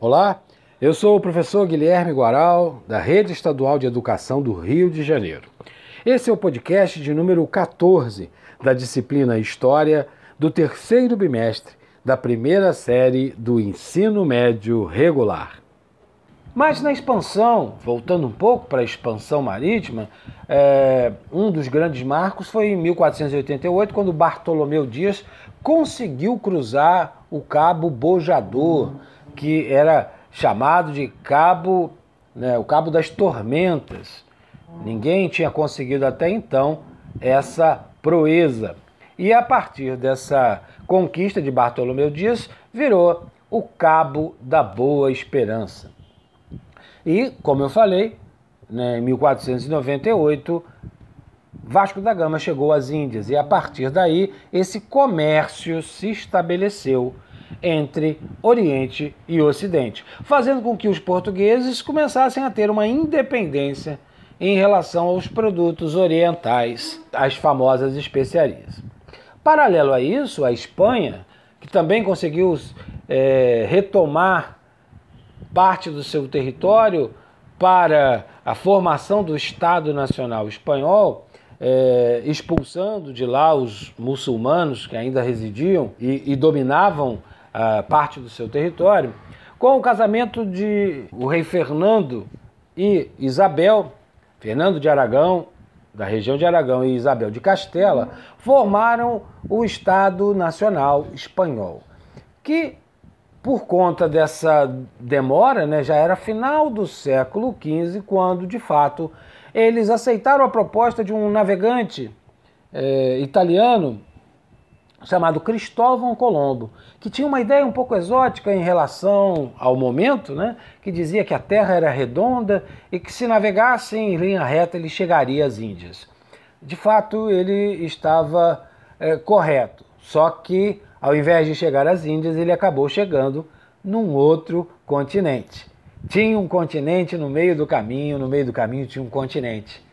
Olá, eu sou o professor Guilherme Guaral, da Rede Estadual de Educação do Rio de Janeiro. Esse é o podcast de número 14 da disciplina História do terceiro bimestre da primeira série do ensino médio regular. Mas na expansão, voltando um pouco para a expansão marítima, é, um dos grandes marcos foi em 1488, quando Bartolomeu Dias conseguiu cruzar o Cabo Bojador que era chamado de Cabo, né, o Cabo das Tormentas. Ninguém tinha conseguido até então essa proeza. E a partir dessa conquista de Bartolomeu Dias, virou o Cabo da Boa Esperança. E, como eu falei, né, em 1498, Vasco da Gama chegou às Índias e a partir daí esse comércio se estabeleceu entre Oriente e Ocidente, fazendo com que os portugueses começassem a ter uma independência em relação aos produtos orientais, as famosas especiarias. Paralelo a isso, a Espanha, que também conseguiu é, retomar parte do seu território para a formação do Estado Nacional Espanhol, é, expulsando de lá os muçulmanos que ainda residiam e, e dominavam uh, parte do seu território, com o casamento de o rei Fernando e Isabel, Fernando de Aragão, da região de Aragão, e Isabel de Castela, formaram o Estado Nacional Espanhol, que por conta dessa demora, né, já era final do século XV, quando de fato eles aceitaram a proposta de um navegante eh, italiano chamado Cristóvão Colombo, que tinha uma ideia um pouco exótica em relação ao momento, né? que dizia que a Terra era redonda e que se navegasse em linha reta ele chegaria às Índias. De fato, ele estava é, correto, só que ao invés de chegar às Índias, ele acabou chegando num outro continente. Tinha um continente no meio do caminho, no meio do caminho tinha um continente.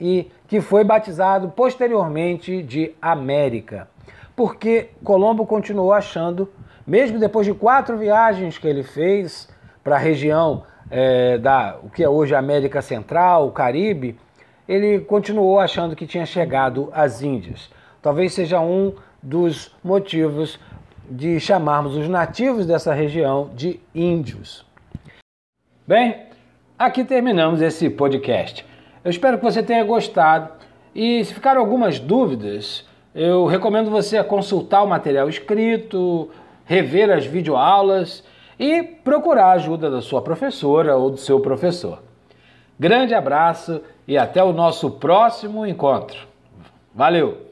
E que foi batizado posteriormente de América porque Colombo continuou achando, mesmo depois de quatro viagens que ele fez para a região é, da o que é hoje a América Central, o Caribe, ele continuou achando que tinha chegado às Índias. Talvez seja um dos motivos de chamarmos os nativos dessa região de índios. Bem, aqui terminamos esse podcast. Eu espero que você tenha gostado e se ficaram algumas dúvidas, eu recomendo você a consultar o material escrito, rever as videoaulas e procurar a ajuda da sua professora ou do seu professor. Grande abraço e até o nosso próximo encontro. Valeu!